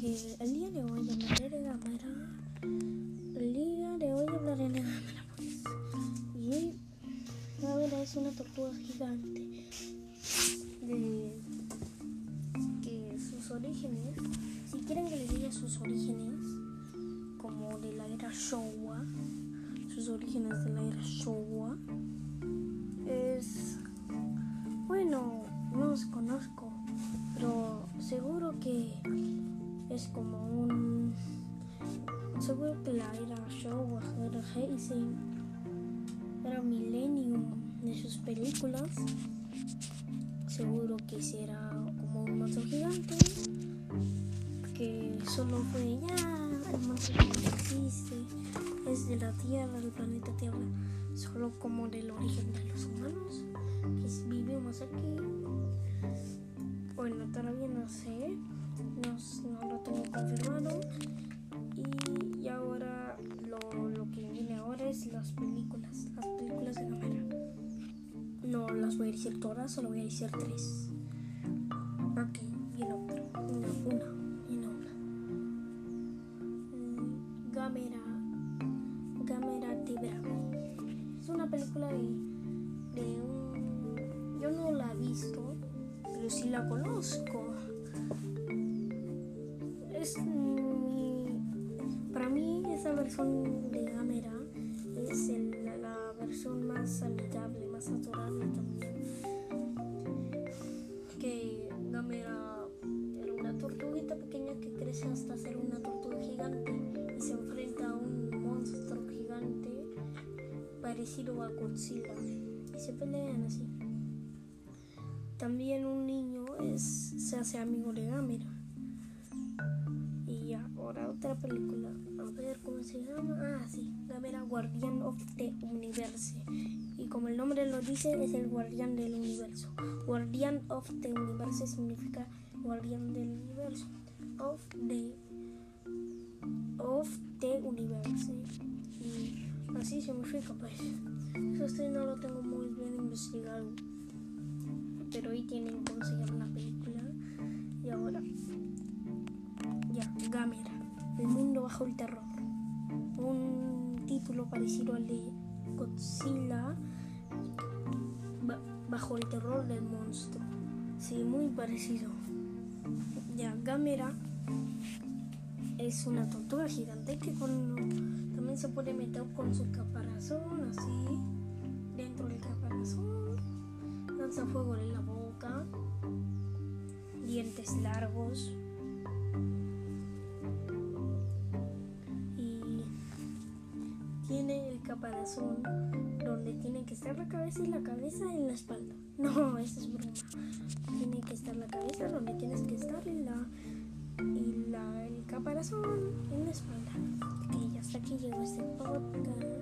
que el día de hoy hablaré de Gamera. El día de hoy hablaré de Gamera, pues. Y Gamera es una tortuga gigante. De que sus orígenes, si quieren que les diga sus orígenes, como de la era Showa, sus orígenes de la era Showa, es. Bueno, no los conozco, seguro que es como un. Seguro que la era Showa, era Heisei, era Millennium de sus películas. Seguro que será como un monstruo gigante que solo fue ya el monstruo que existe, es de la Tierra, del planeta Tierra, solo como del origen de los humanos que vivimos aquí. Bueno, todavía no sé, no, no lo tengo confirmado. Y, y ahora lo, lo, que viene ahora es las películas, las películas de Gamera. No las voy a decir todas, solo voy a decir tres. Ok, viene otra, una, una, viene una. Mm, Gamera, Gamera Tibra. Es una película de, de un... Yo no la he visto, pero sí la conozco. Es mi, para mí esa versión de Gamera es la, versión más amigable, más adorable también. Que Gamera era una tortuguita pequeña que crece hasta ser una tortuga gigante y se enfrenta a un monstruo gigante parecido a Godzilla y se pelean así. También un niño es, se hace amigo de Gamera. Y ahora otra película. A ver cómo se llama. Ah, sí. Gamera Guardian of the Universe. Y como el nombre lo dice, es el guardián del universo. Guardian of the Universe significa guardián del universo. Of the of the universe. Y así significa pues. Eso no lo tengo muy bien investigado pero hoy tienen se llama la película. Y ahora, ya, Gamera, El mundo bajo el terror. Un título parecido al de Godzilla, bajo el terror del monstruo. Sí, muy parecido. Ya, Gamera es una tortuga gigante que también se puede meter con su caparazón, así, dentro del caparazón fuego en la boca, dientes largos y tiene el caparazón donde tiene que estar la cabeza y la cabeza en la espalda. No, eso es broma. Tiene que estar la cabeza donde tienes que estar y la y la, el caparazón en la espalda. Y hasta aquí llegó este podcast.